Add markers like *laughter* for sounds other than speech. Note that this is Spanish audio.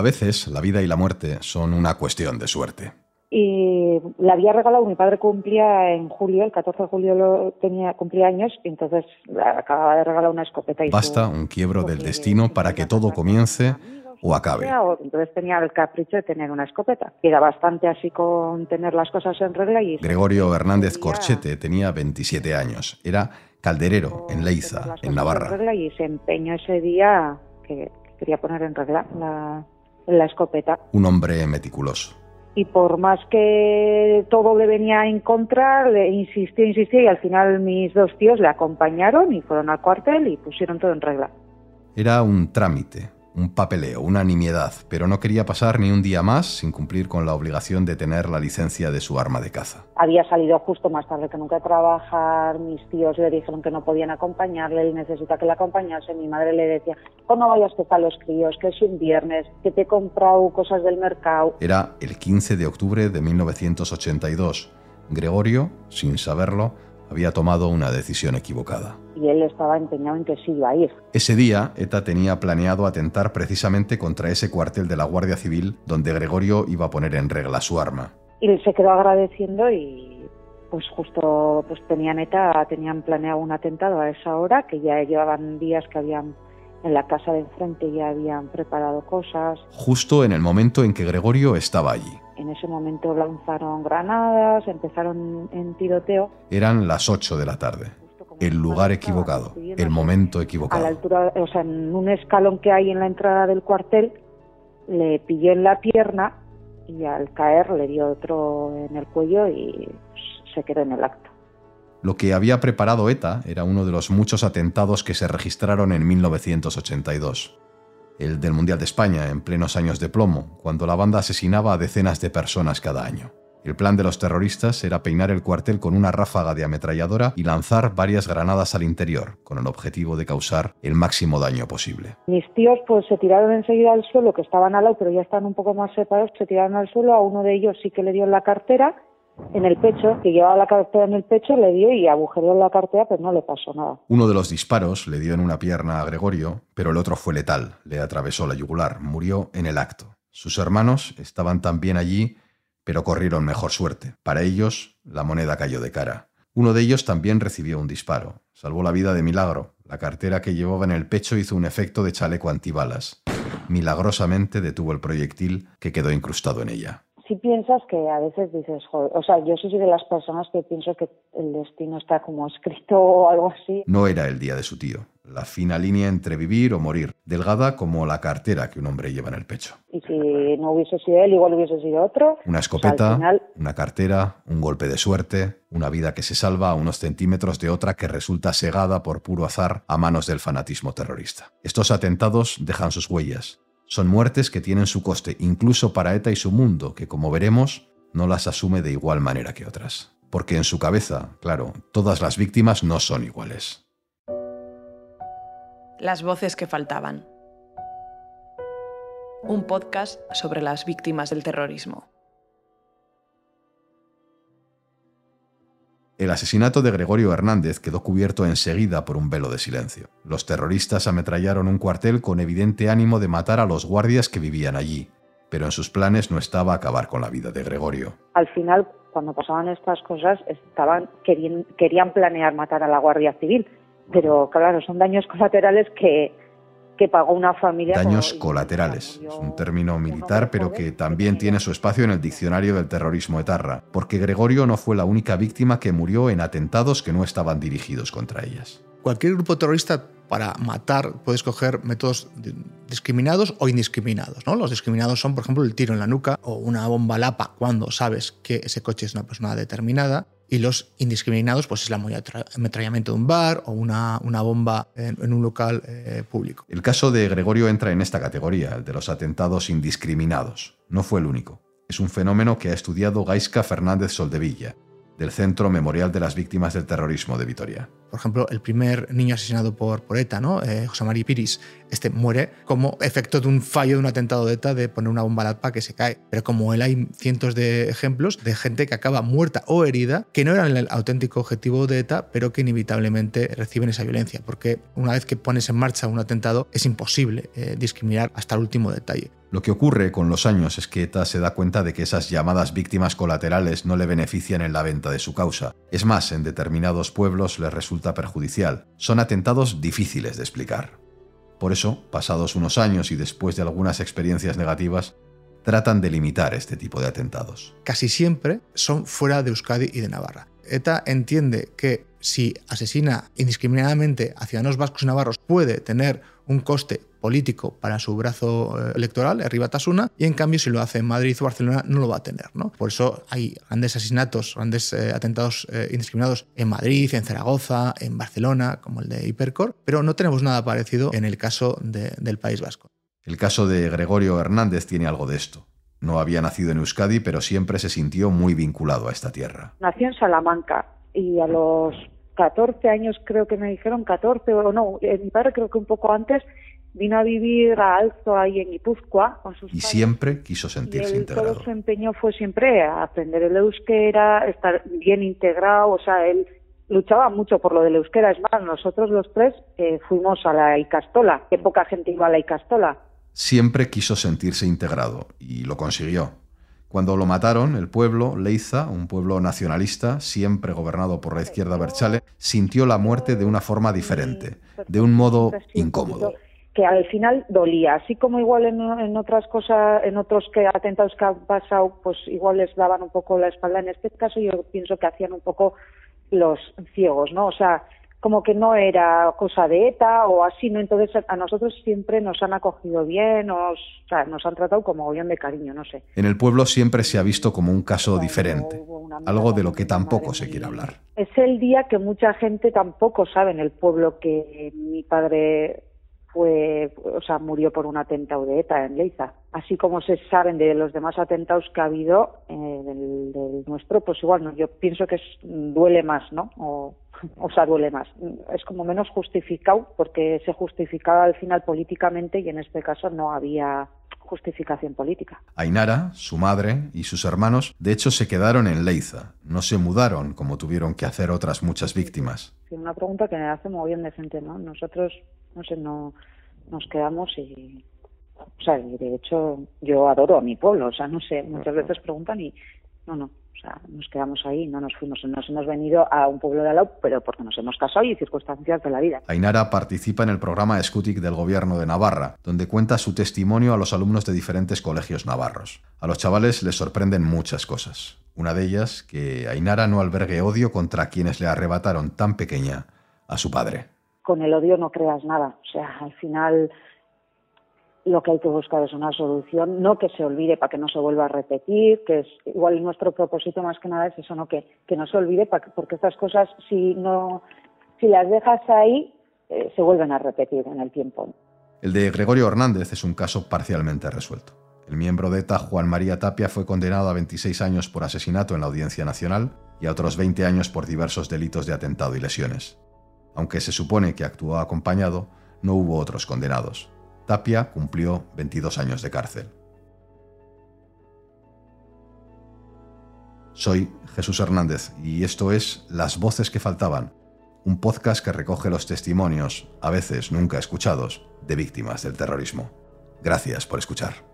A veces la vida y la muerte son una cuestión de suerte. Y le había regalado, mi padre cumplía en julio, el 14 de julio lo tenía, cumplía años, y entonces acababa de regalar una escopeta. Y Basta un quiebro del destino para que todo comience o acabe. Entonces tenía el capricho de tener una escopeta. Era bastante así con tener las cosas en regla. y Gregorio Hernández Corchete tenía 27 años. Era calderero en Leiza, en Navarra. y se empeñó ese día que quería poner en regla la, la escopeta. Un hombre meticuloso y por más que todo le venía en contra, le insistió, insistió y al final mis dos tíos le acompañaron y fueron al cuartel y pusieron todo en regla. Era un trámite, un papeleo, una nimiedad, pero no quería pasar ni un día más sin cumplir con la obligación de tener la licencia de su arma de caza. Había salido justo más tarde que nunca a trabajar, mis tíos le dijeron que no podían acompañarle, él necesita que le acompañase, mi madre le decía, oh, no vayas que están los críos, que es un viernes, que te he comprado cosas del mercado. Era el 15 de octubre de 1982. Gregorio, sin saberlo, había tomado una decisión equivocada. Y él estaba empeñado en que sí iba a ir. Ese día, ETA tenía planeado atentar precisamente contra ese cuartel de la Guardia Civil donde Gregorio iba a poner en regla su arma. Y él se quedó agradeciendo y pues justo pues tenían ETA, tenían planeado un atentado a esa hora, que ya llevaban días que habían en la casa de enfrente ya habían preparado cosas. Justo en el momento en que Gregorio estaba allí. En ese momento lanzaron granadas, empezaron en tiroteo. Eran las 8 de la tarde. El lugar equivocado, el momento equivocado. A la altura, o sea, en un escalón que hay en la entrada del cuartel, le pilló en la pierna y al caer le dio otro en el cuello y se quedó en el acto. Lo que había preparado ETA era uno de los muchos atentados que se registraron en 1982 el del Mundial de España en plenos años de plomo, cuando la banda asesinaba a decenas de personas cada año. El plan de los terroristas era peinar el cuartel con una ráfaga de ametralladora y lanzar varias granadas al interior, con el objetivo de causar el máximo daño posible. Mis tíos pues se tiraron enseguida al suelo, que estaban al lado, pero ya están un poco más separados, se tiraron al suelo, a uno de ellos sí que le dio en la cartera en el pecho, que llevaba la cartera en el pecho, le dio y agujereó la cartera, pero no le pasó nada. Uno de los disparos le dio en una pierna a Gregorio, pero el otro fue letal, le atravesó la yugular, murió en el acto. Sus hermanos estaban también allí, pero corrieron mejor suerte. Para ellos, la moneda cayó de cara. Uno de ellos también recibió un disparo. Salvó la vida de milagro. La cartera que llevaba en el pecho hizo un efecto de chaleco antibalas. Milagrosamente detuvo el proyectil que quedó incrustado en ella si piensas que a veces dices, joder, o sea, yo soy de las personas que pienso que el destino está como escrito *laughs* o algo así. No era el día de su tío, la fina línea entre vivir o morir, delgada como la cartera que un hombre lleva en el pecho. Y si no hubiese sido él, igual hubiese sido otro. Una escopeta, una cartera, un golpe de suerte, una vida que se salva a unos centímetros de otra que resulta segada por puro azar a manos del fanatismo terrorista. Estos atentados dejan sus huellas son muertes que tienen su coste, incluso para ETA y su mundo, que como veremos, no las asume de igual manera que otras. Porque en su cabeza, claro, todas las víctimas no son iguales. Las voces que faltaban. Un podcast sobre las víctimas del terrorismo. El asesinato de Gregorio Hernández quedó cubierto enseguida por un velo de silencio. Los terroristas ametrallaron un cuartel con evidente ánimo de matar a los guardias que vivían allí, pero en sus planes no estaba acabar con la vida de Gregorio. Al final, cuando pasaban estas cosas, estaban querían, querían planear matar a la Guardia Civil, pero claro, son daños colaterales que, que pagó una familia. Daños colaterales. Es un término militar, pero que también tiene su espacio en el diccionario del terrorismo etarra, porque Gregorio no fue la única víctima que murió en atentados que no estaban dirigidos contra ellas. Cualquier grupo terrorista para matar puede escoger métodos discriminados o indiscriminados. ¿no? Los discriminados son, por ejemplo, el tiro en la nuca o una bomba lapa cuando sabes que ese coche es una persona determinada y los indiscriminados, pues es el ametrallamiento de un bar o una, una bomba en, un local eh, público. El caso de Gregorio entra en esta categoría, el de los atentados indiscriminados. No fue el único. Es un fenómeno que ha estudiado Gaisca Fernández Soldevilla, del Centro Memorial de las Víctimas del Terrorismo de Vitoria. Por ejemplo, el primer niño asesinado por, por ETA, ¿no? Eh, José María Piris, Este muere como efecto de un fallo de un atentado de ETA de poner una bomba al que se cae. Pero como él hay cientos de ejemplos de gente que acaba muerta o herida que no eran el auténtico objetivo de ETA, pero que inevitablemente reciben esa violencia. Porque una vez que pones en marcha un atentado es imposible eh, discriminar hasta el último detalle. Lo que ocurre con los años es que ETA se da cuenta de que esas llamadas víctimas colaterales no le benefician en la venta de su causa. Es más, en determinados pueblos les resulta perjudicial. Son atentados difíciles de explicar. Por eso, pasados unos años y después de algunas experiencias negativas, tratan de limitar este tipo de atentados. Casi siempre son fuera de Euskadi y de Navarra. ETA entiende que si asesina indiscriminadamente a ciudadanos vascos y navarros puede tener un coste político para su brazo eh, electoral, arriba Tasuna, y en cambio si lo hace en Madrid o Barcelona no lo va a tener. ¿no? Por eso hay grandes asesinatos, grandes eh, atentados eh, indiscriminados en Madrid, en Zaragoza, en Barcelona, como el de Hipercor, pero no tenemos nada parecido en el caso del País Vasco. El caso de Gregorio Hernández tiene algo de esto. No había nacido en Euskadi, pero siempre se sintió muy vinculado a esta tierra. Nació en Salamanca y a los 14 años creo que me dijeron 14 o no, mi padre creo que un poco antes vino a vivir a Alzo ahí en Guipúzcoa con sus y siempre quiso sentirse y integrado. Todo su empeño fue siempre aprender el euskera, estar bien integrado, o sea, él luchaba mucho por lo del euskera. Es más, nosotros los tres eh, fuimos a la Icastola, que poca gente iba a la Icastola. Siempre quiso sentirse integrado y lo consiguió. Cuando lo mataron, el pueblo, Leiza, un pueblo nacionalista, siempre gobernado por la izquierda Berchale, sintió la muerte de una forma diferente, de un modo incómodo que al final dolía, así como igual en, otras cosas, en otros que atentados que han pasado, pues igual les daban un poco la espalda. En este caso yo pienso que hacían un poco los ciegos, ¿no? O sea, como que no era cosa de ETA o así, ¿no? Entonces a nosotros siempre nos han acogido bien, nos, o sea, nos han tratado como bien de cariño, no sé. En el pueblo siempre se ha visto como un caso diferente, algo de lo que tampoco se quiere hablar. Es el día que mucha gente tampoco sabe en el pueblo que mi padre murió por un atentado de ETA en Leiza. Así como se saben de los demás atentados que ha habido eh, del, nuestro, pues igual, no, yo pienso que duele más, ¿no? O, *laughs* o sea, duele más. Es como menos justificado porque se justificaba al final políticamente y en este caso no había justificación política. Ainara, su madre y sus hermanos, de hecho, se quedaron en Leiza. No se mudaron como tuvieron que hacer otras muchas víctimas. Sí, una pregunta que me hace muy bien decente, ¿no? Nosotros, no sé, no nos quedamos y o sea, de hecho yo adoro a mi pueblo, o sea, no sé, muchas veces preguntan y no, no, o sea, nos quedamos ahí, no nos fuimos, nos hemos venido a un pueblo de al lado, pero porque nos hemos casado y circunstancias de la vida. Ainara participa en el programa Scutic del Gobierno de Navarra, donde cuenta su testimonio a los alumnos de diferentes colegios navarros. A los chavales les sorprenden muchas cosas. Una de ellas, que Ainara no albergue odio contra quienes le arrebataron tan pequeña a su padre. Con el odio no creas nada, o sea, al final lo que hay que buscar es una solución, no que se olvide para que no se vuelva a repetir, que es igual nuestro propósito más que nada es eso, no que, que no se olvide, porque estas cosas si no si las dejas ahí eh, se vuelven a repetir en el tiempo. El de Gregorio Hernández es un caso parcialmente resuelto. El miembro de ETA, Juan María Tapia, fue condenado a 26 años por asesinato en la Audiencia Nacional y a otros 20 años por diversos delitos de atentado y lesiones. Aunque se supone que actuó acompañado, no hubo otros condenados. Tapia cumplió 22 años de cárcel. Soy Jesús Hernández y esto es Las Voces que Faltaban, un podcast que recoge los testimonios, a veces nunca escuchados, de víctimas del terrorismo. Gracias por escuchar.